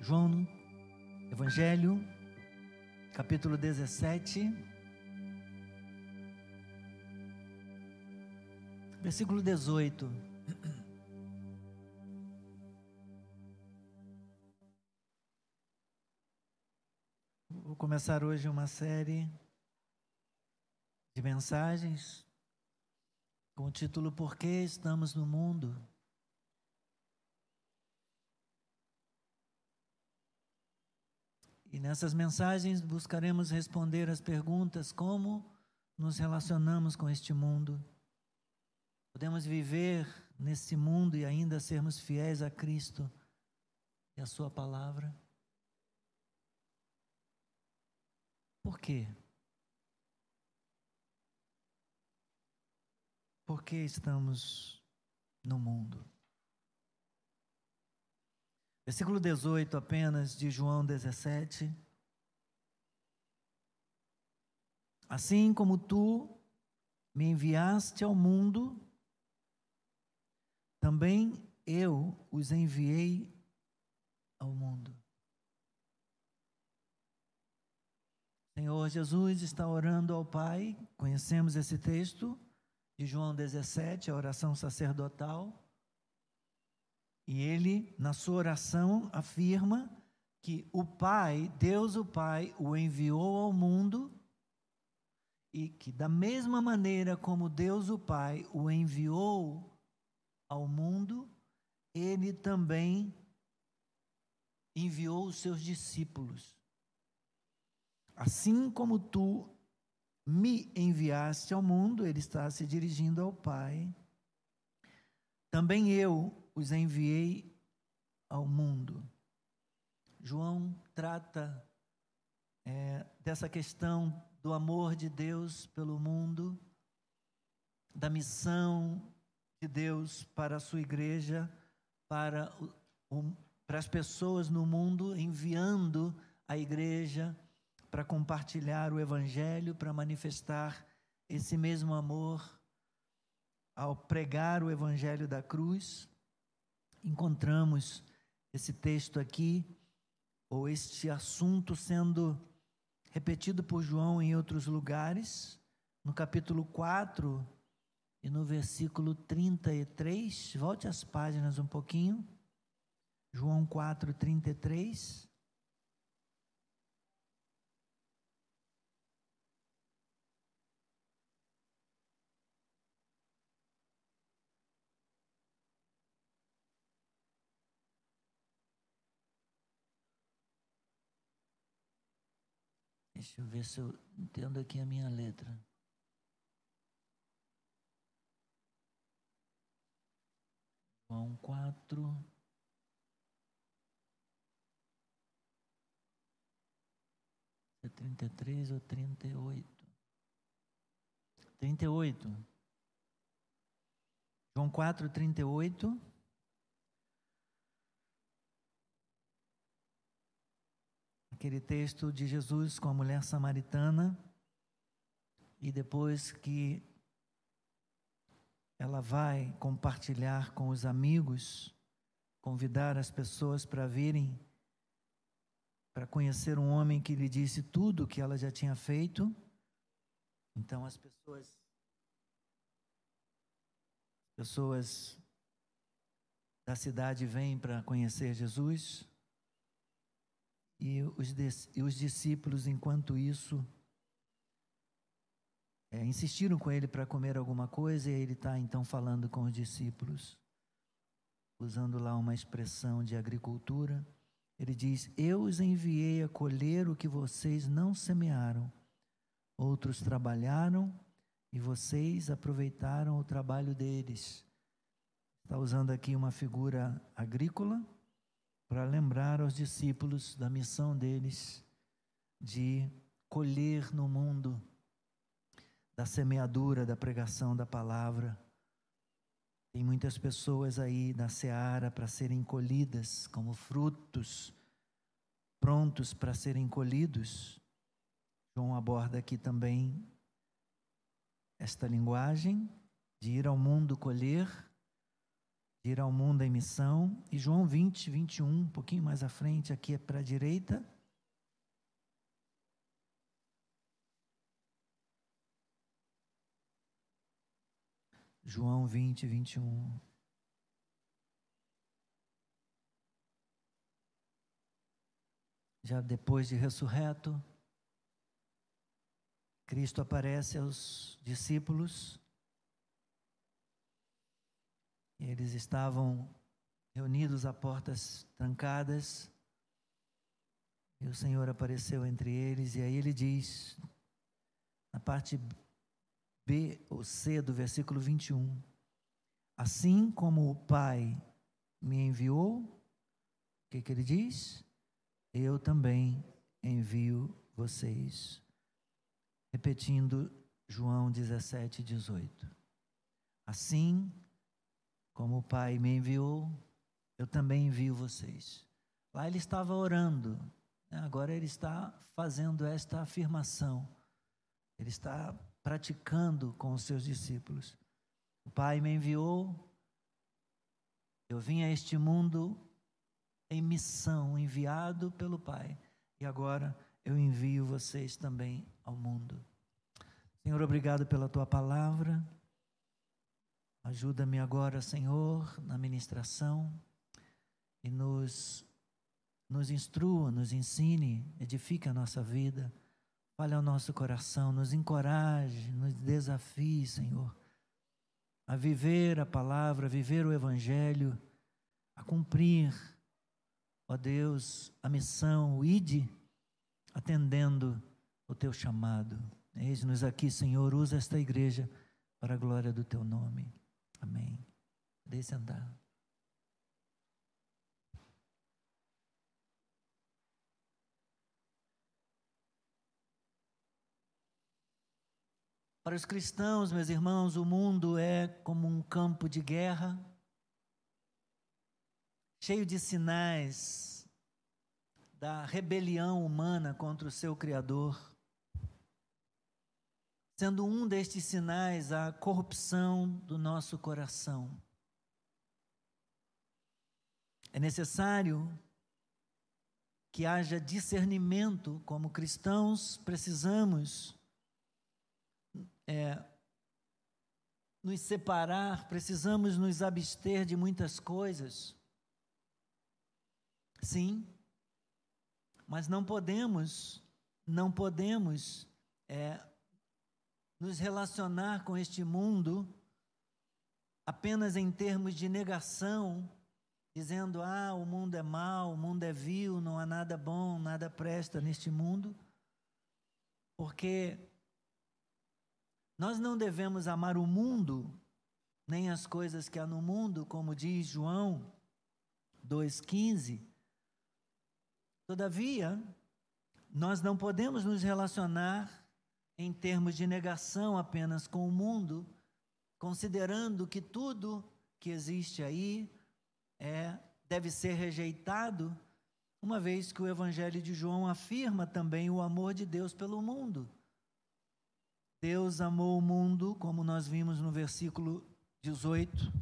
João, Evangelho, capítulo 17, versículo 18. Vou começar hoje uma série de mensagens com o título Por que estamos no mundo? E nessas mensagens buscaremos responder as perguntas: como nos relacionamos com este mundo? Podemos viver nesse mundo e ainda sermos fiéis a Cristo e a Sua palavra? Por quê? Por que estamos no mundo? Versículo 18 apenas de João 17. Assim como tu me enviaste ao mundo, também eu os enviei ao mundo. Senhor Jesus está orando ao Pai, conhecemos esse texto de João 17, a oração sacerdotal. E ele, na sua oração, afirma que o Pai, Deus o Pai, o enviou ao mundo e que, da mesma maneira como Deus o Pai o enviou ao mundo, ele também enviou os seus discípulos. Assim como tu me enviaste ao mundo, ele está se dirigindo ao Pai, também eu os enviei ao mundo. João trata é, dessa questão do amor de Deus pelo mundo, da missão de Deus para a sua igreja, para, o, para as pessoas no mundo, enviando a igreja para compartilhar o Evangelho, para manifestar esse mesmo amor ao pregar o Evangelho da cruz encontramos esse texto aqui, ou este assunto sendo repetido por João em outros lugares, no capítulo 4 e no versículo 33. Volte as páginas um pouquinho. João 4, 33. Deixa eu ver se eu entendo aqui a minha letra. João 4. É 33 ou 38? 38. João 4, 38. Aquele texto de Jesus com a mulher samaritana, e depois que ela vai compartilhar com os amigos, convidar as pessoas para virem, para conhecer um homem que lhe disse tudo o que ela já tinha feito. Então as pessoas pessoas da cidade vêm para conhecer Jesus. E os, e os discípulos, enquanto isso, é, insistiram com ele para comer alguma coisa, e ele está então falando com os discípulos, usando lá uma expressão de agricultura. Ele diz: Eu os enviei a colher o que vocês não semearam, outros trabalharam e vocês aproveitaram o trabalho deles. Está usando aqui uma figura agrícola para lembrar aos discípulos da missão deles de colher no mundo da semeadura, da pregação da palavra. Tem muitas pessoas aí na seara para serem colhidas como frutos, prontos para serem colhidos. João aborda aqui também esta linguagem de ir ao mundo colher, ir ao mundo em missão. E João 20, 21, um pouquinho mais à frente, aqui é para a direita. João 20, 21. Já depois de ressurreto, Cristo aparece aos discípulos. Eles estavam reunidos a portas trancadas. E o Senhor apareceu entre eles, e aí ele diz, na parte B ou C do versículo 21. Assim como o Pai me enviou, o que, que ele diz? Eu também envio vocês. Repetindo João 17, 18. Assim como o Pai me enviou, eu também envio vocês. Lá ele estava orando, né? agora ele está fazendo esta afirmação. Ele está praticando com os seus discípulos. O Pai me enviou, eu vim a este mundo em missão, enviado pelo Pai, e agora eu envio vocês também ao mundo. Senhor, obrigado pela tua palavra. Ajuda-me agora, Senhor, na ministração e nos, nos instrua, nos ensine, edifique a nossa vida. Fale ao nosso coração, nos encoraje, nos desafie, Senhor, a viver a palavra, a viver o Evangelho, a cumprir, ó Deus, a missão, o ide, atendendo o teu chamado. Eis-nos aqui, Senhor, usa esta igreja para a glória do teu nome. Amém. Deixe andar. Para os cristãos, meus irmãos, o mundo é como um campo de guerra, cheio de sinais da rebelião humana contra o seu Criador. Sendo um destes sinais a corrupção do nosso coração. É necessário que haja discernimento, como cristãos precisamos é, nos separar, precisamos nos abster de muitas coisas. Sim, mas não podemos, não podemos é, nos relacionar com este mundo apenas em termos de negação, dizendo: ah, o mundo é mau, o mundo é vil, não há nada bom, nada presta neste mundo, porque nós não devemos amar o mundo, nem as coisas que há no mundo, como diz João 2,15. Todavia, nós não podemos nos relacionar em termos de negação apenas com o mundo, considerando que tudo que existe aí é deve ser rejeitado, uma vez que o evangelho de João afirma também o amor de Deus pelo mundo. Deus amou o mundo, como nós vimos no versículo 18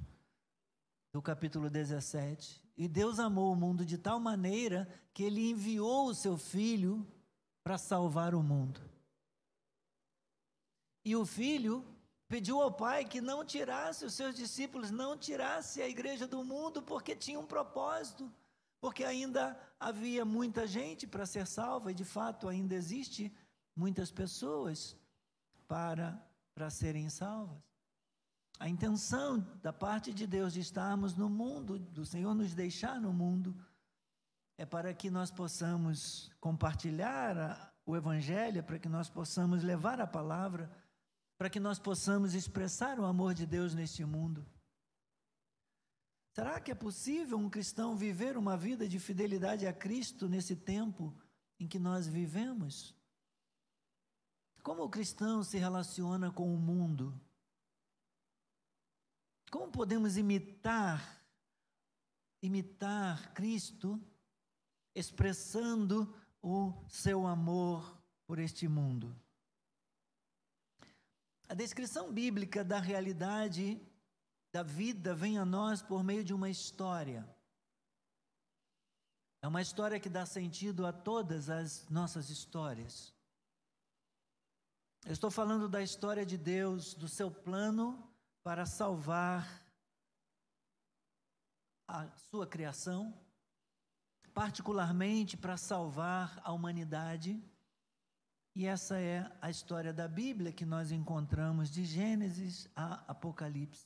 do capítulo 17. E Deus amou o mundo de tal maneira que ele enviou o seu filho para salvar o mundo. E o filho pediu ao pai que não tirasse os seus discípulos, não tirasse a igreja do mundo, porque tinha um propósito, porque ainda havia muita gente para ser salva, e de fato ainda existe muitas pessoas para, para serem salvas. A intenção da parte de Deus de estarmos no mundo, do Senhor nos deixar no mundo, é para que nós possamos compartilhar a, o Evangelho, para que nós possamos levar a palavra, para que nós possamos expressar o amor de Deus neste mundo. Será que é possível um cristão viver uma vida de fidelidade a Cristo nesse tempo em que nós vivemos? Como o cristão se relaciona com o mundo? Como podemos imitar imitar Cristo expressando o seu amor por este mundo? A descrição bíblica da realidade da vida vem a nós por meio de uma história. É uma história que dá sentido a todas as nossas histórias. Eu estou falando da história de Deus, do seu plano para salvar a sua criação, particularmente para salvar a humanidade. E essa é a história da Bíblia que nós encontramos de Gênesis a Apocalipse.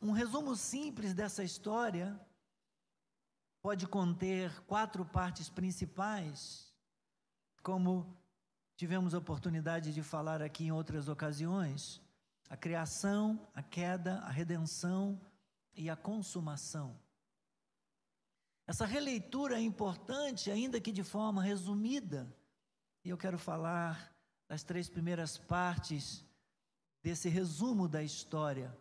Um resumo simples dessa história pode conter quatro partes principais, como tivemos a oportunidade de falar aqui em outras ocasiões: a criação, a queda, a redenção e a consumação. Essa releitura é importante, ainda que de forma resumida, e eu quero falar das três primeiras partes desse resumo da história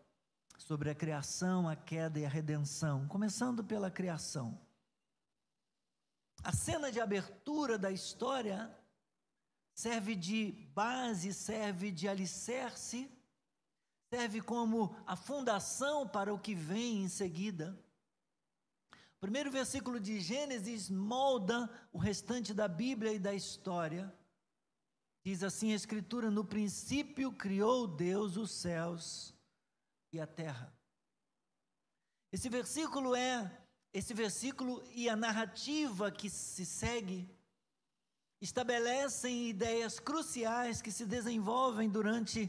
sobre a criação, a queda e a redenção, começando pela criação. A cena de abertura da história serve de base, serve de alicerce, serve como a fundação para o que vem em seguida. Primeiro versículo de Gênesis molda o restante da Bíblia e da história. Diz assim a Escritura: No princípio criou Deus os céus e a terra. Esse versículo é, esse versículo e a narrativa que se segue estabelecem ideias cruciais que se desenvolvem durante,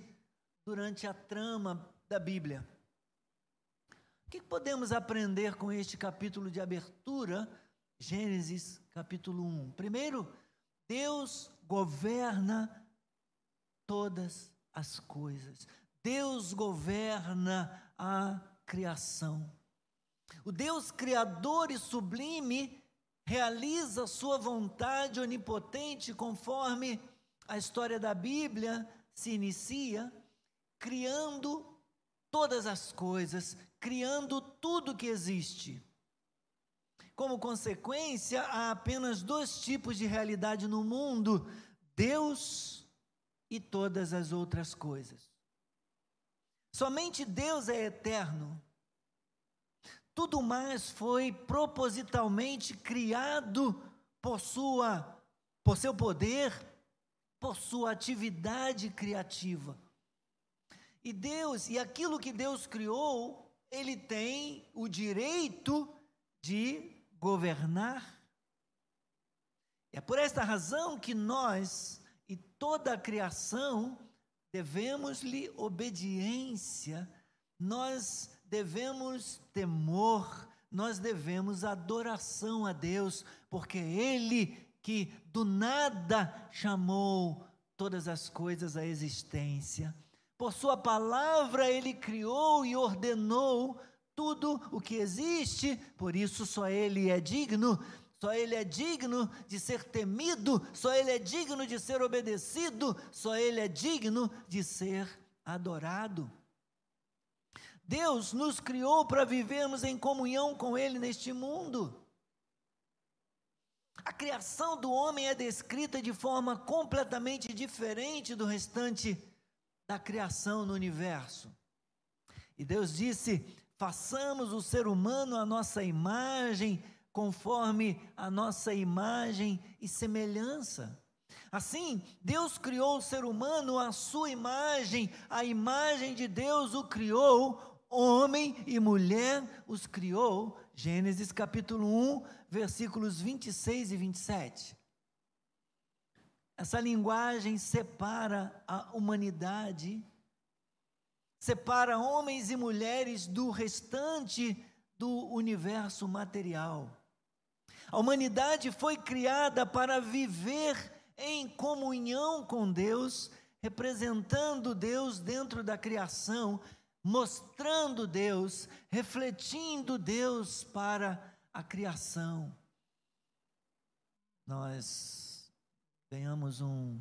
durante a trama da Bíblia. O que podemos aprender com este capítulo de abertura, Gênesis capítulo 1? Primeiro, Deus governa todas as coisas. Deus governa a criação. O Deus criador e sublime realiza sua vontade onipotente conforme a história da Bíblia se inicia, criando todas as coisas, criando tudo que existe. Como consequência, há apenas dois tipos de realidade no mundo: Deus e todas as outras coisas. Somente Deus é eterno. Tudo mais foi propositalmente criado por sua por seu poder, por sua atividade criativa. E Deus, e aquilo que Deus criou, ele tem o direito de governar. É por esta razão que nós e toda a criação devemos-lhe obediência, nós devemos temor, nós devemos adoração a Deus, porque Ele que do nada chamou todas as coisas à existência. Por Sua palavra, Ele criou e ordenou tudo o que existe, por isso só Ele é digno só Ele é digno de ser temido, só Ele é digno de ser obedecido, só Ele é digno de ser adorado. Deus nos criou para vivermos em comunhão com Ele neste mundo. A criação do homem é descrita de forma completamente diferente do restante da criação no universo. E Deus disse: façamos o ser humano à nossa imagem conforme a nossa imagem e semelhança. Assim, Deus criou o ser humano à sua imagem, a imagem de Deus o criou, homem e mulher os criou. Gênesis capítulo 1, versículos 26 e 27. Essa linguagem separa a humanidade, separa homens e mulheres do restante do universo material. A humanidade foi criada para viver em comunhão com Deus, representando Deus dentro da criação, mostrando Deus, refletindo Deus para a criação. Nós ganhamos um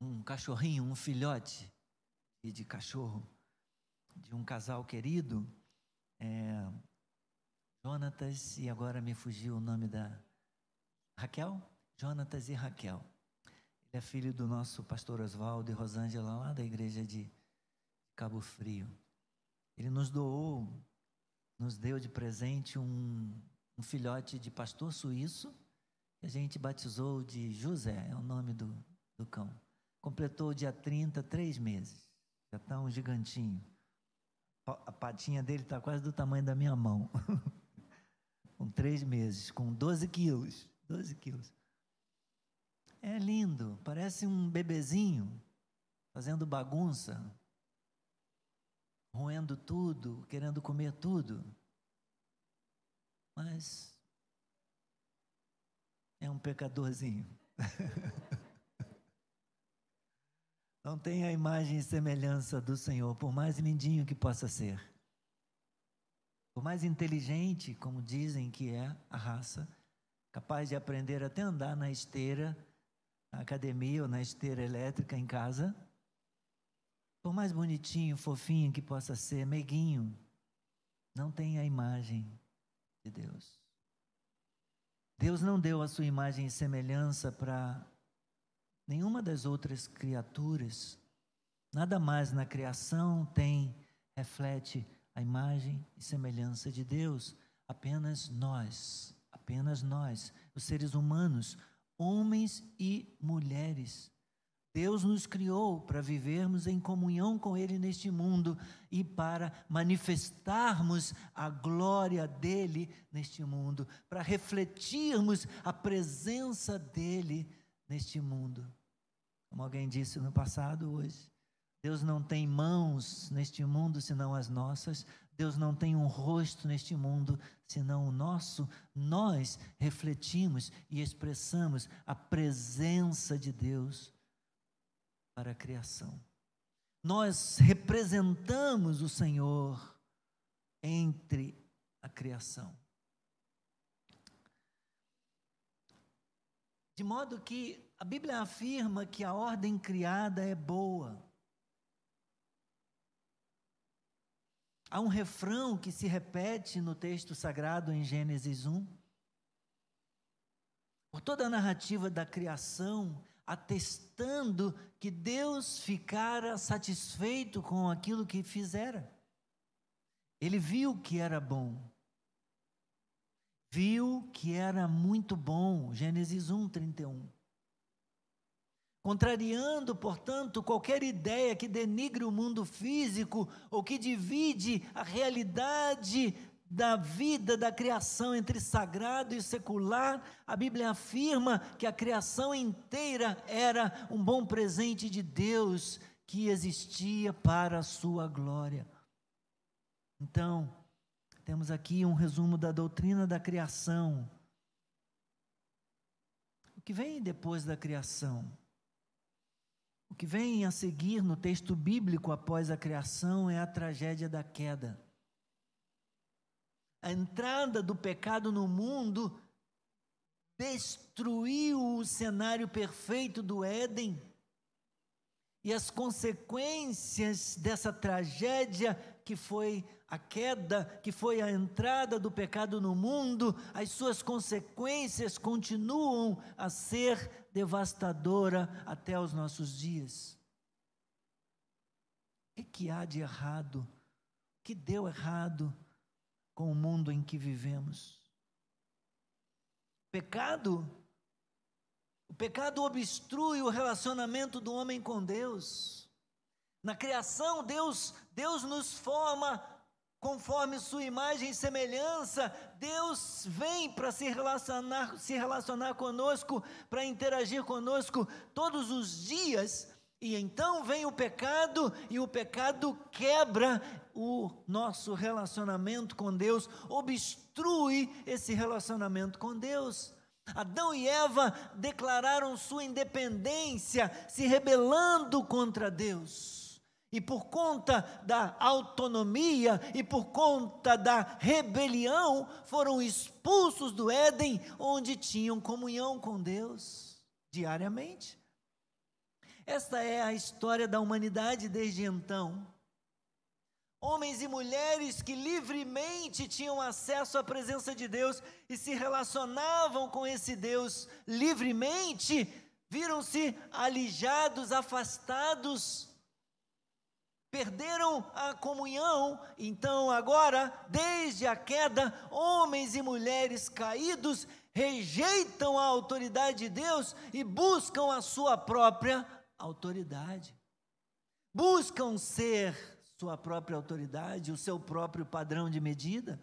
um cachorrinho, um filhote de cachorro de um casal querido. É, Jonatas, e agora me fugiu o nome da Raquel? Jonatas e Raquel. Ele é filho do nosso pastor Oswaldo e Rosângela, lá da igreja de Cabo Frio. Ele nos doou, nos deu de presente um, um filhote de pastor suíço, a gente batizou de José, é o nome do, do cão. Completou dia 30, três meses. Já está um gigantinho. A patinha dele está quase do tamanho da minha mão. com três meses, com 12 quilos. 12 quilos. É lindo, parece um bebezinho fazendo bagunça, roendo tudo, querendo comer tudo. Mas é um pecadorzinho. Não tem a imagem e semelhança do Senhor, por mais lindinho que possa ser. Por mais inteligente, como dizem que é a raça, capaz de aprender até andar na esteira, na academia ou na esteira elétrica em casa. Por mais bonitinho, fofinho que possa ser, meiguinho, não tem a imagem de Deus. Deus não deu a sua imagem e semelhança para nenhuma das outras criaturas. Nada mais na criação tem, reflete a imagem e semelhança de Deus. Apenas nós, apenas nós, os seres humanos, homens e mulheres. Deus nos criou para vivermos em comunhão com Ele neste mundo e para manifestarmos a glória dele neste mundo, para refletirmos a presença dele neste mundo. Como alguém disse no passado, hoje. Deus não tem mãos neste mundo senão as nossas. Deus não tem um rosto neste mundo senão o nosso. Nós refletimos e expressamos a presença de Deus para a criação. Nós representamos o Senhor entre a criação. De modo que a Bíblia afirma que a ordem criada é boa. Há um refrão que se repete no texto sagrado em Gênesis 1. Por toda a narrativa da criação, atestando que Deus ficara satisfeito com aquilo que fizera. Ele viu que era bom. Viu que era muito bom. Gênesis 1, 31 contrariando, portanto, qualquer ideia que denigre o mundo físico ou que divide a realidade da vida, da criação entre sagrado e secular, a Bíblia afirma que a criação inteira era um bom presente de Deus que existia para a sua glória. Então, temos aqui um resumo da doutrina da criação. O que vem depois da criação? O que vem a seguir no texto bíblico após a criação é a tragédia da queda. A entrada do pecado no mundo destruiu o cenário perfeito do Éden. E as consequências dessa tragédia que foi a queda, que foi a entrada do pecado no mundo, as suas consequências continuam a ser devastadora até os nossos dias. O que há de errado? O que deu errado com o mundo em que vivemos? Pecado. O pecado obstrui o relacionamento do homem com Deus. Na criação, Deus, Deus nos forma conforme sua imagem e semelhança, Deus vem para se relacionar, se relacionar conosco, para interagir conosco todos os dias. E então vem o pecado, e o pecado quebra o nosso relacionamento com Deus, obstrui esse relacionamento com Deus. Adão e Eva declararam sua independência, se rebelando contra Deus. E por conta da autonomia e por conta da rebelião, foram expulsos do Éden, onde tinham comunhão com Deus diariamente. Esta é a história da humanidade desde então. Homens e mulheres que livremente tinham acesso à presença de Deus e se relacionavam com esse Deus livremente, viram-se alijados, afastados, perderam a comunhão. Então, agora, desde a queda, homens e mulheres caídos rejeitam a autoridade de Deus e buscam a sua própria autoridade. Buscam ser sua própria autoridade, o seu próprio padrão de medida.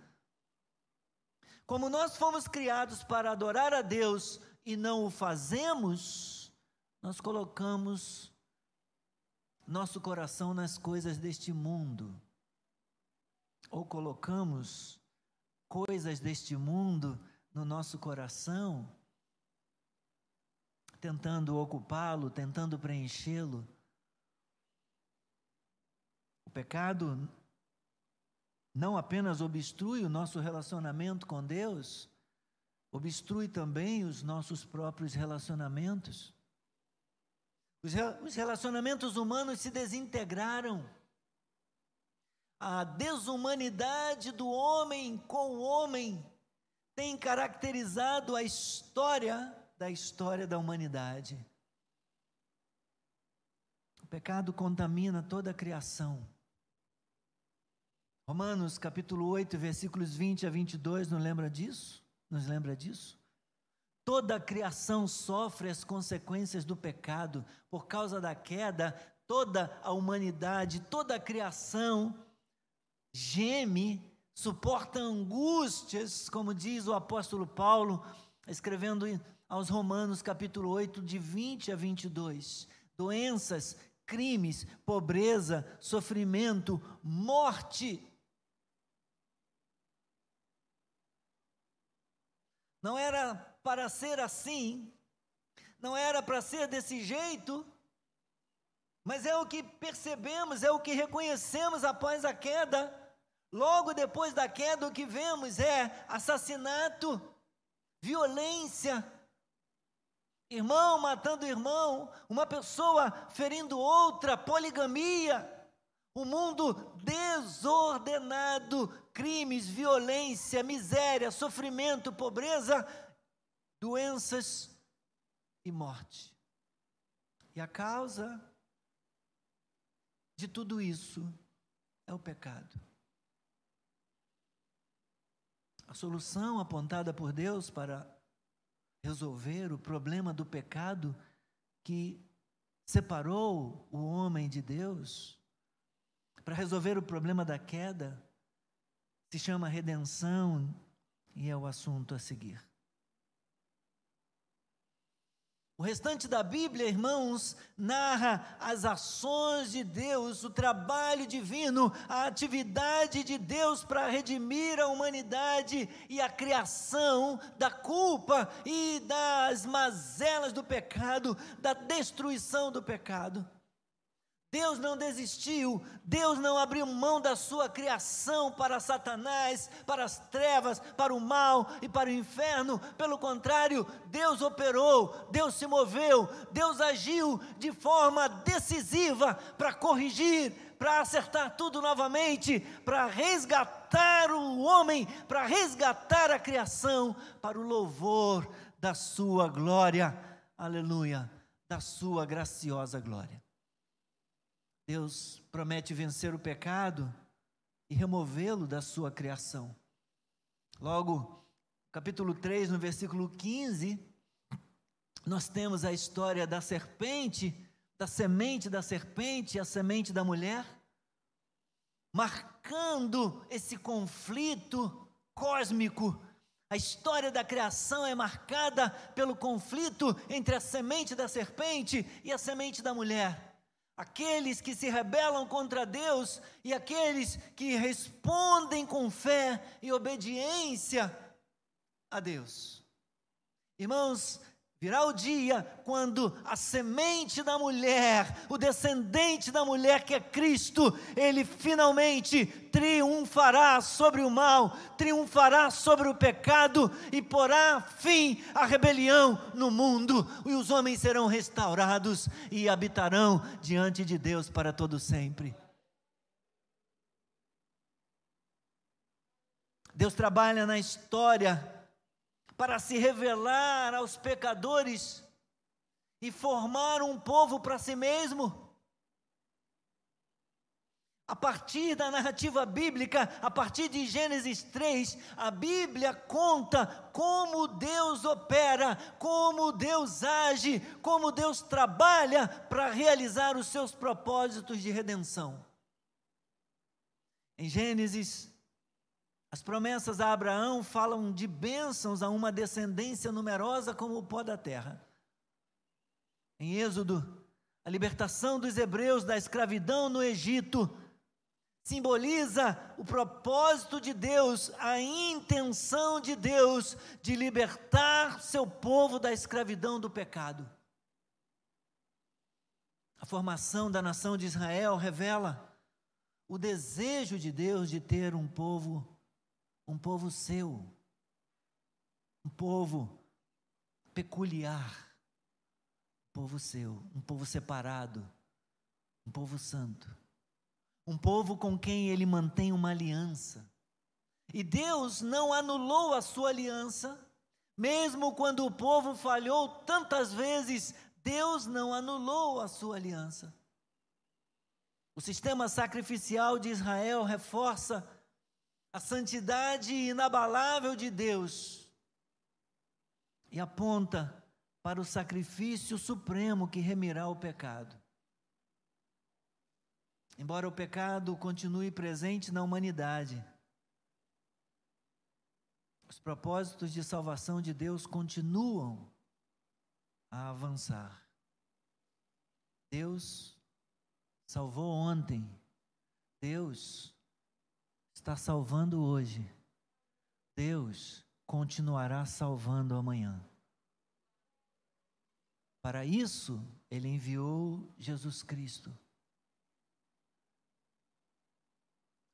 Como nós fomos criados para adorar a Deus e não o fazemos, nós colocamos nosso coração nas coisas deste mundo. Ou colocamos coisas deste mundo no nosso coração, tentando ocupá-lo, tentando preenchê-lo. O pecado não apenas obstrui o nosso relacionamento com Deus, obstrui também os nossos próprios relacionamentos. Os relacionamentos humanos se desintegraram. A desumanidade do homem com o homem tem caracterizado a história da história da humanidade. O pecado contamina toda a criação. Romanos capítulo 8, versículos 20 a 22, não lembra disso? Nos lembra disso? Toda a criação sofre as consequências do pecado. Por causa da queda, toda a humanidade, toda a criação geme, suporta angústias, como diz o apóstolo Paulo, escrevendo aos Romanos capítulo 8, de 20 a 22. Doenças, crimes, pobreza, sofrimento, morte não era para ser assim, não era para ser desse jeito, mas é o que percebemos, é o que reconhecemos após a queda. Logo depois da queda, o que vemos é assassinato, violência, irmão matando irmão, uma pessoa ferindo outra, poligamia, o um mundo desordenado, crimes, violência, miséria, sofrimento, pobreza, doenças e morte. E a causa de tudo isso é o pecado. A solução apontada por Deus para resolver o problema do pecado que separou o homem de Deus, para resolver o problema da queda, se chama redenção e é o assunto a seguir. O restante da Bíblia, irmãos, narra as ações de Deus, o trabalho divino, a atividade de Deus para redimir a humanidade e a criação da culpa e das mazelas do pecado, da destruição do pecado. Deus não desistiu, Deus não abriu mão da sua criação para Satanás, para as trevas, para o mal e para o inferno. Pelo contrário, Deus operou, Deus se moveu, Deus agiu de forma decisiva para corrigir, para acertar tudo novamente, para resgatar o homem, para resgatar a criação, para o louvor da sua glória. Aleluia, da sua graciosa glória. Deus promete vencer o pecado e removê-lo da sua criação. Logo, capítulo 3, no versículo 15, nós temos a história da serpente, da semente da serpente e a semente da mulher, marcando esse conflito cósmico. A história da criação é marcada pelo conflito entre a semente da serpente e a semente da mulher aqueles que se rebelam contra Deus e aqueles que respondem com fé e obediência a Deus. Irmãos, Virá o dia quando a semente da mulher, o descendente da mulher que é Cristo, ele finalmente triunfará sobre o mal, triunfará sobre o pecado e porá fim à rebelião no mundo, e os homens serão restaurados e habitarão diante de Deus para todo sempre. Deus trabalha na história para se revelar aos pecadores e formar um povo para si mesmo. A partir da narrativa bíblica, a partir de Gênesis 3, a Bíblia conta como Deus opera, como Deus age, como Deus trabalha para realizar os seus propósitos de redenção. Em Gênesis, as promessas a Abraão falam de bênçãos a uma descendência numerosa como o pó da terra. Em Êxodo, a libertação dos hebreus da escravidão no Egito simboliza o propósito de Deus, a intenção de Deus de libertar seu povo da escravidão do pecado. A formação da nação de Israel revela o desejo de Deus de ter um povo, um povo seu, um povo peculiar, um povo seu, um povo separado, um povo santo um povo com quem ele mantém uma aliança. E Deus não anulou a sua aliança, mesmo quando o povo falhou tantas vezes, Deus não anulou a sua aliança. O sistema sacrificial de Israel reforça a santidade inabalável de Deus e aponta para o sacrifício supremo que remirá o pecado. Embora o pecado continue presente na humanidade, os propósitos de salvação de Deus continuam a avançar. Deus salvou ontem, Deus está salvando hoje, Deus continuará salvando amanhã. Para isso, Ele enviou Jesus Cristo.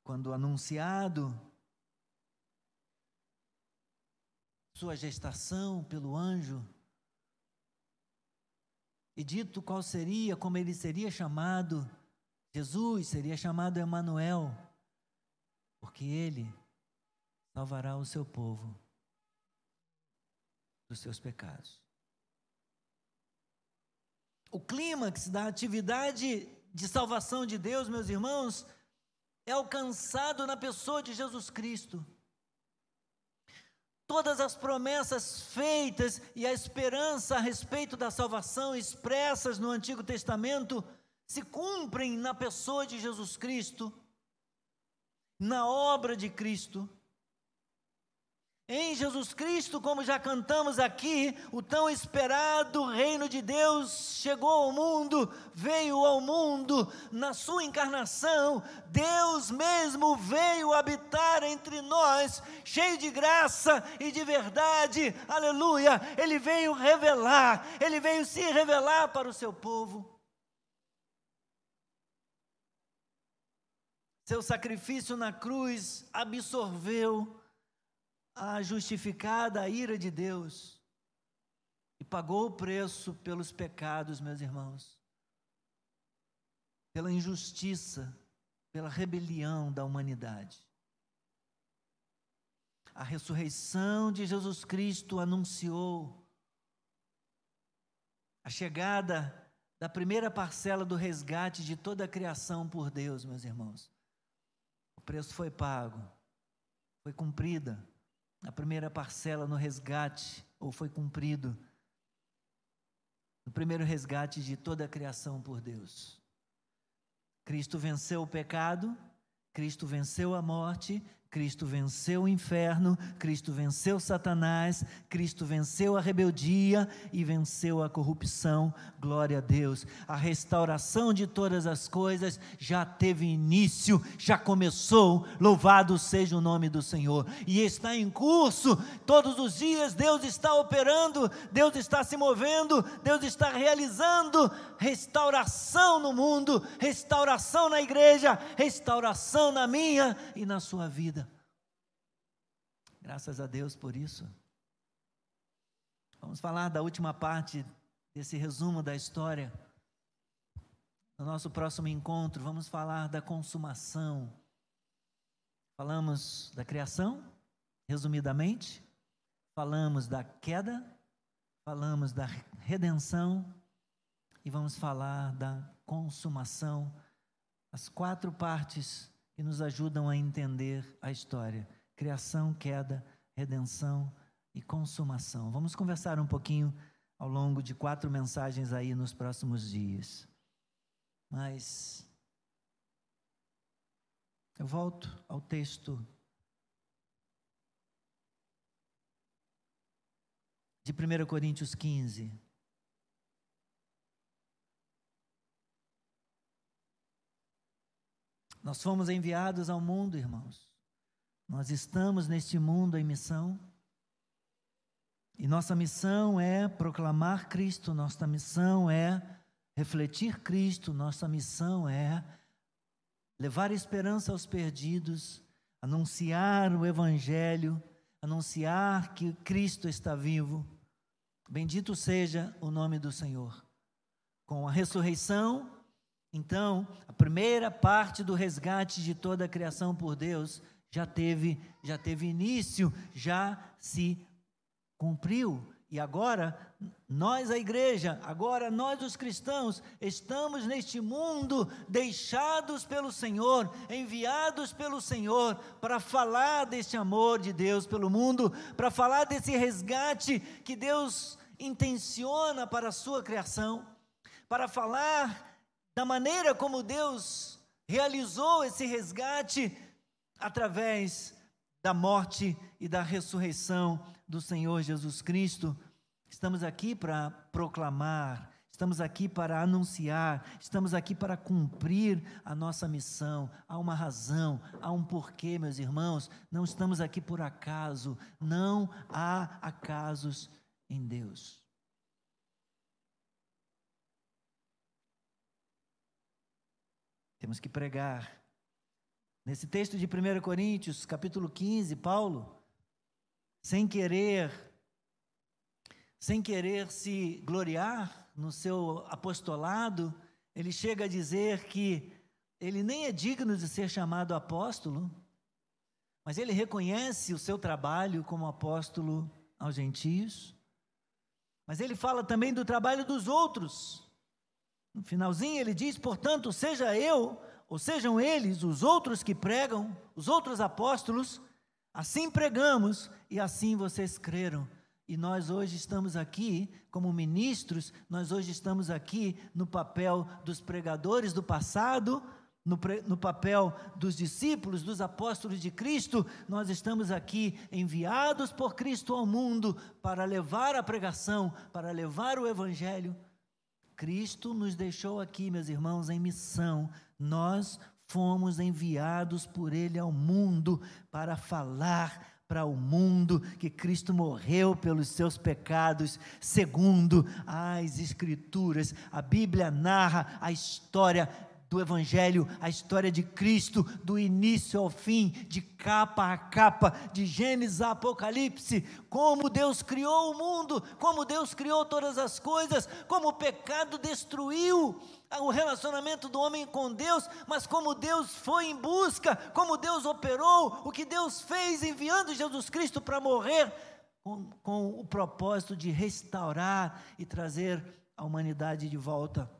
Quando anunciado sua gestação pelo anjo, e dito qual seria, como ele seria chamado, Jesus seria chamado Emanuel, porque ele salvará o seu povo dos seus pecados. O clímax da atividade de salvação de Deus, meus irmãos, é alcançado na pessoa de Jesus Cristo. Todas as promessas feitas e a esperança a respeito da salvação expressas no Antigo Testamento se cumprem na pessoa de Jesus Cristo, na obra de Cristo. Em Jesus Cristo, como já cantamos aqui, o tão esperado reino de Deus chegou ao mundo, veio ao mundo, na sua encarnação, Deus mesmo veio habitar entre nós, cheio de graça e de verdade, aleluia. Ele veio revelar, ele veio se revelar para o seu povo. Seu sacrifício na cruz absorveu a justificada ira de Deus e pagou o preço pelos pecados, meus irmãos, pela injustiça, pela rebelião da humanidade. A ressurreição de Jesus Cristo anunciou a chegada da primeira parcela do resgate de toda a criação por Deus, meus irmãos. O preço foi pago, foi cumprida a primeira parcela no resgate, ou foi cumprido, no primeiro resgate de toda a criação por Deus. Cristo venceu o pecado, Cristo venceu a morte, Cristo venceu o inferno, Cristo venceu Satanás, Cristo venceu a rebeldia e venceu a corrupção. Glória a Deus. A restauração de todas as coisas já teve início, já começou. Louvado seja o nome do Senhor. E está em curso. Todos os dias Deus está operando, Deus está se movendo, Deus está realizando restauração no mundo, restauração na igreja, restauração na minha e na sua vida. Graças a Deus por isso. Vamos falar da última parte desse resumo da história. No nosso próximo encontro, vamos falar da consumação. Falamos da criação, resumidamente. Falamos da queda, falamos da redenção e vamos falar da consumação, as quatro partes que nos ajudam a entender a história: criação, queda, redenção e consumação. Vamos conversar um pouquinho ao longo de quatro mensagens aí nos próximos dias. Mas eu volto ao texto de 1 Coríntios 15. Nós fomos enviados ao mundo, irmãos. Nós estamos neste mundo em missão. E nossa missão é proclamar Cristo, nossa missão é refletir Cristo, nossa missão é levar esperança aos perdidos, anunciar o Evangelho, anunciar que Cristo está vivo. Bendito seja o nome do Senhor. Com a ressurreição, então, a primeira parte do resgate de toda a criação por Deus já teve, já teve início, já se cumpriu. E agora, nós, a igreja, agora nós, os cristãos, estamos neste mundo deixados pelo Senhor, enviados pelo Senhor, para falar deste amor de Deus pelo mundo, para falar desse resgate que Deus intenciona para a sua criação, para falar da maneira como Deus realizou esse resgate através da morte e da ressurreição do Senhor Jesus Cristo. Estamos aqui para proclamar, estamos aqui para anunciar, estamos aqui para cumprir a nossa missão. Há uma razão, há um porquê, meus irmãos. Não estamos aqui por acaso, não há acasos em Deus. Temos que pregar. Nesse texto de 1 Coríntios, capítulo 15, Paulo sem querer sem querer se gloriar no seu apostolado, ele chega a dizer que ele nem é digno de ser chamado apóstolo, mas ele reconhece o seu trabalho como apóstolo aos gentios. Mas ele fala também do trabalho dos outros. No finalzinho ele diz: portanto, seja eu, ou sejam eles, os outros que pregam, os outros apóstolos, Assim pregamos e assim vocês creram. E nós hoje estamos aqui como ministros, nós hoje estamos aqui no papel dos pregadores do passado, no, no, papel dos discípulos, dos apóstolos de Cristo, nós estamos aqui enviados por Cristo ao mundo para levar a pregação, para levar o Evangelho. Cristo nos deixou aqui, meus irmãos, em missão. Nós fomos enviados por Ele ao mundo para falar para o mundo que Cristo morreu pelos seus pecados, segundo as Escrituras. A Bíblia narra a história do Evangelho, a história de Cristo, do início ao fim, de capa a capa, de Gênesis a Apocalipse, como Deus criou o mundo, como Deus criou todas as coisas, como o pecado destruiu o relacionamento do homem com Deus, mas como Deus foi em busca, como Deus operou, o que Deus fez enviando Jesus Cristo para morrer, com, com o propósito de restaurar e trazer a humanidade de volta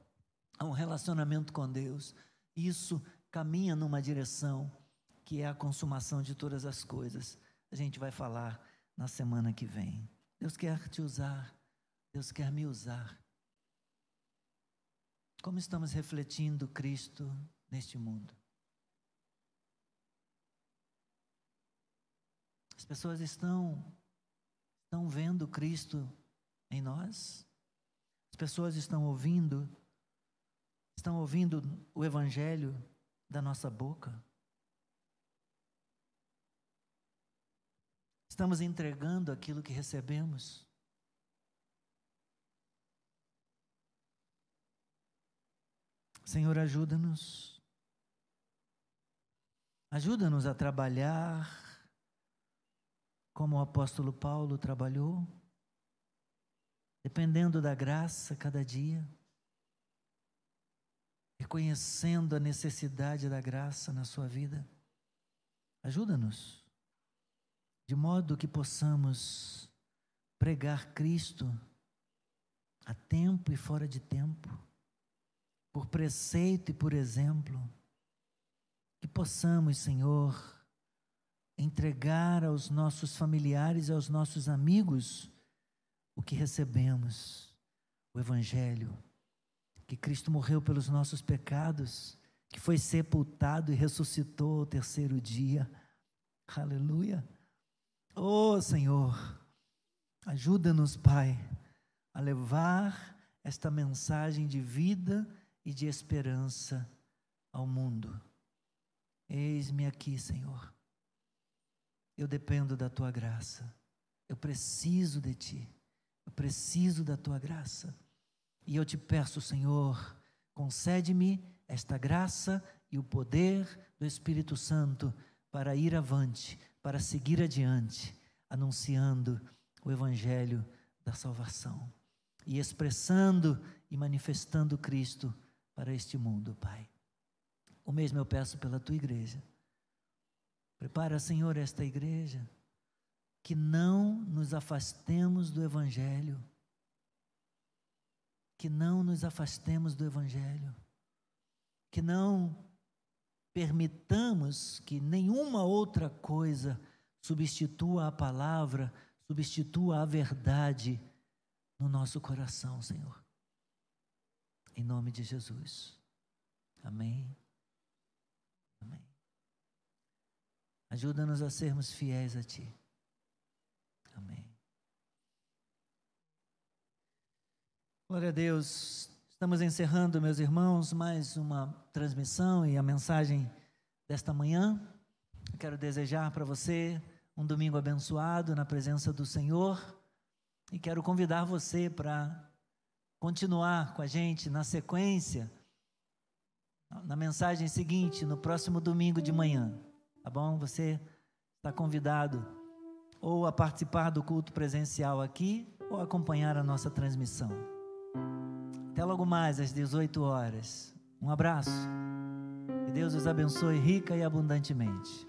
a um relacionamento com Deus. Isso caminha numa direção que é a consumação de todas as coisas. A gente vai falar na semana que vem. Deus quer te usar, Deus quer me usar. Como estamos refletindo Cristo neste mundo? As pessoas estão estão vendo Cristo em nós? As pessoas estão ouvindo estão ouvindo o evangelho da nossa boca? Estamos entregando aquilo que recebemos? Senhor, ajuda-nos. Ajuda-nos a trabalhar como o apóstolo Paulo trabalhou, dependendo da graça cada dia, reconhecendo a necessidade da graça na sua vida. Ajuda-nos, de modo que possamos pregar Cristo a tempo e fora de tempo por preceito e por exemplo. Que possamos, Senhor, entregar aos nossos familiares e aos nossos amigos o que recebemos, o Evangelho, que Cristo morreu pelos nossos pecados, que foi sepultado e ressuscitou ao terceiro dia. Aleluia. Oh Senhor, ajuda-nos, Pai, a levar esta mensagem de vida e de esperança ao mundo. Eis-me aqui, Senhor. Eu dependo da tua graça. Eu preciso de ti. Eu preciso da tua graça. E eu te peço, Senhor, concede-me esta graça e o poder do Espírito Santo para ir avante, para seguir adiante, anunciando o Evangelho da salvação e expressando e manifestando Cristo para este mundo, Pai. O mesmo eu peço pela tua igreja. Prepara, Senhor, esta igreja, que não nos afastemos do Evangelho, que não nos afastemos do Evangelho, que não permitamos que nenhuma outra coisa substitua a palavra, substitua a verdade no nosso coração, Senhor. Em nome de Jesus. Amém. Amém. Ajuda-nos a sermos fiéis a Ti. Amém. Glória a Deus. Estamos encerrando, meus irmãos, mais uma transmissão e a mensagem desta manhã. Eu quero desejar para você um domingo abençoado na presença do Senhor e quero convidar você para continuar com a gente na sequência, na mensagem seguinte, no próximo domingo de manhã, tá bom? Você está convidado ou a participar do culto presencial aqui ou acompanhar a nossa transmissão. Até logo mais às 18 horas. Um abraço. Que Deus os abençoe rica e abundantemente.